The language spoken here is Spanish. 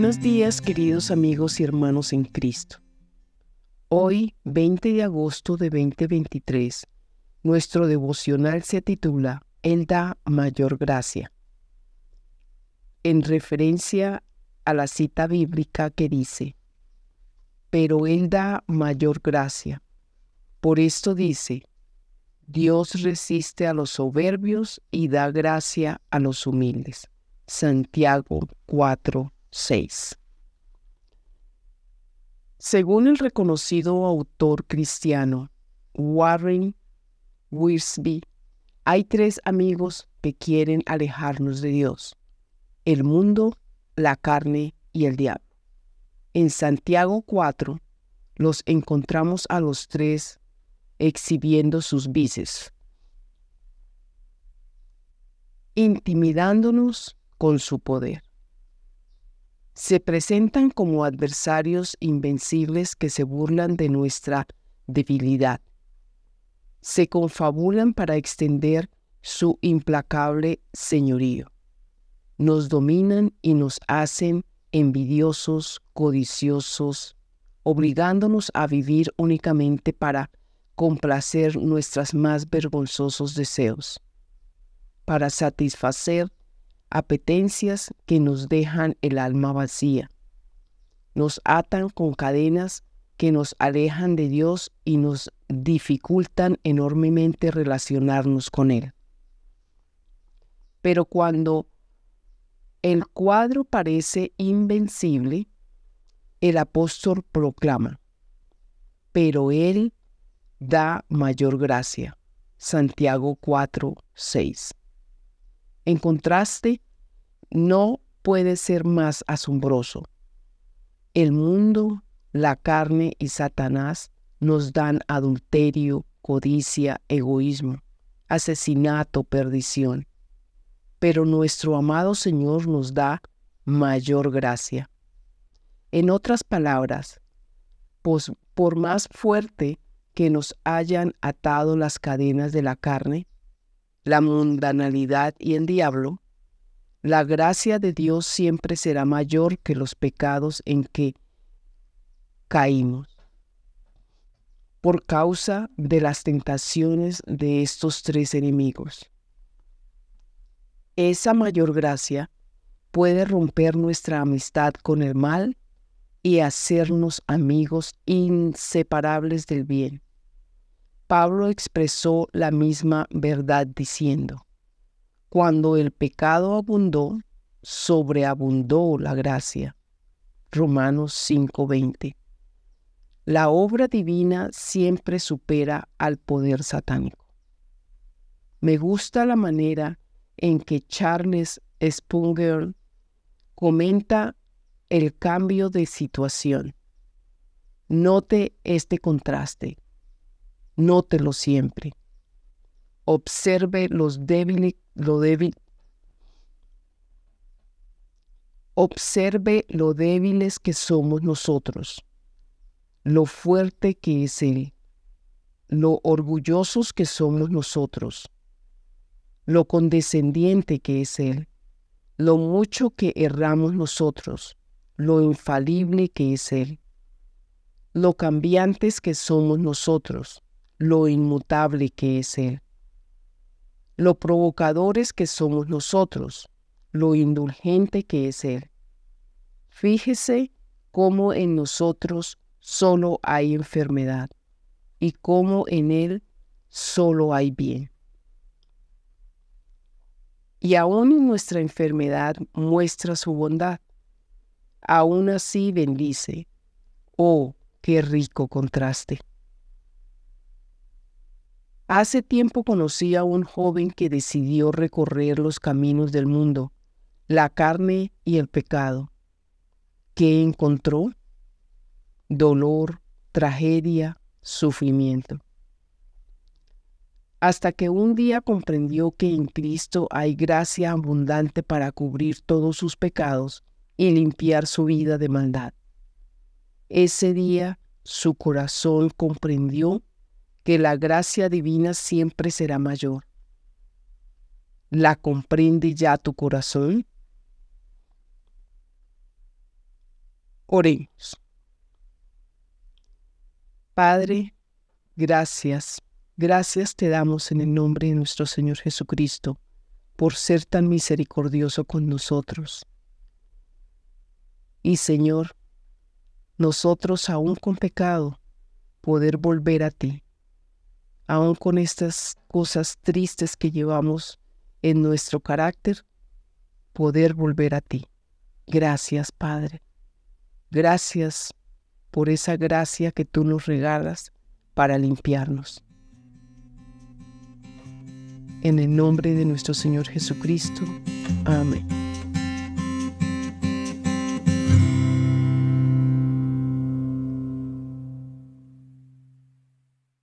Buenos días queridos amigos y hermanos en Cristo. Hoy, 20 de agosto de 2023, nuestro devocional se titula Él da mayor gracia. En referencia a la cita bíblica que dice, pero Él da mayor gracia. Por esto dice, Dios resiste a los soberbios y da gracia a los humildes. Santiago 4, 6. Según el reconocido autor cristiano Warren Wiersbe, hay tres amigos que quieren alejarnos de Dios, el mundo, la carne y el diablo. En Santiago 4 los encontramos a los tres exhibiendo sus vices, intimidándonos con su poder. Se presentan como adversarios invencibles que se burlan de nuestra debilidad. Se confabulan para extender su implacable señorío. Nos dominan y nos hacen envidiosos, codiciosos, obligándonos a vivir únicamente para complacer nuestros más vergonzosos deseos, para satisfacer apetencias que nos dejan el alma vacía. Nos atan con cadenas que nos alejan de Dios y nos dificultan enormemente relacionarnos con Él. Pero cuando el cuadro parece invencible, el apóstol proclama, pero Él da mayor gracia. Santiago 4, 6. En contraste, no puede ser más asombroso. El mundo, la carne y Satanás nos dan adulterio, codicia, egoísmo, asesinato, perdición. Pero nuestro amado Señor nos da mayor gracia. En otras palabras, pues, por más fuerte que nos hayan atado las cadenas de la carne, la mundanalidad y el diablo, la gracia de Dios siempre será mayor que los pecados en que caímos por causa de las tentaciones de estos tres enemigos. Esa mayor gracia puede romper nuestra amistad con el mal y hacernos amigos inseparables del bien. Pablo expresó la misma verdad diciendo, cuando el pecado abundó, sobreabundó la gracia. Romanos 5:20. La obra divina siempre supera al poder satánico. Me gusta la manera en que Charles Spurgeon comenta el cambio de situación. Note este contraste. Nótelo siempre. Observe los débiles, lo débil. Observe lo débiles que somos nosotros, lo fuerte que es Él, lo orgullosos que somos nosotros, lo condescendiente que es Él, lo mucho que erramos nosotros, lo infalible que es Él, lo cambiantes que somos nosotros, lo inmutable que es Él. Lo provocadores que somos nosotros, lo indulgente que es Él. Fíjese cómo en nosotros solo hay enfermedad y cómo en Él solo hay bien. Y aún en nuestra enfermedad muestra su bondad. Aún así bendice. Oh, qué rico contraste. Hace tiempo conocí a un joven que decidió recorrer los caminos del mundo, la carne y el pecado. ¿Qué encontró? Dolor, tragedia, sufrimiento. Hasta que un día comprendió que en Cristo hay gracia abundante para cubrir todos sus pecados y limpiar su vida de maldad. Ese día su corazón comprendió que la gracia divina siempre será mayor. ¿La comprende ya tu corazón? Oremos. Padre, gracias, gracias te damos en el nombre de nuestro Señor Jesucristo por ser tan misericordioso con nosotros. Y Señor, nosotros aún con pecado, poder volver a ti, aún con estas cosas tristes que llevamos en nuestro carácter, poder volver a ti. Gracias, Padre. Gracias por esa gracia que tú nos regalas para limpiarnos. En el nombre de nuestro Señor Jesucristo. Amén.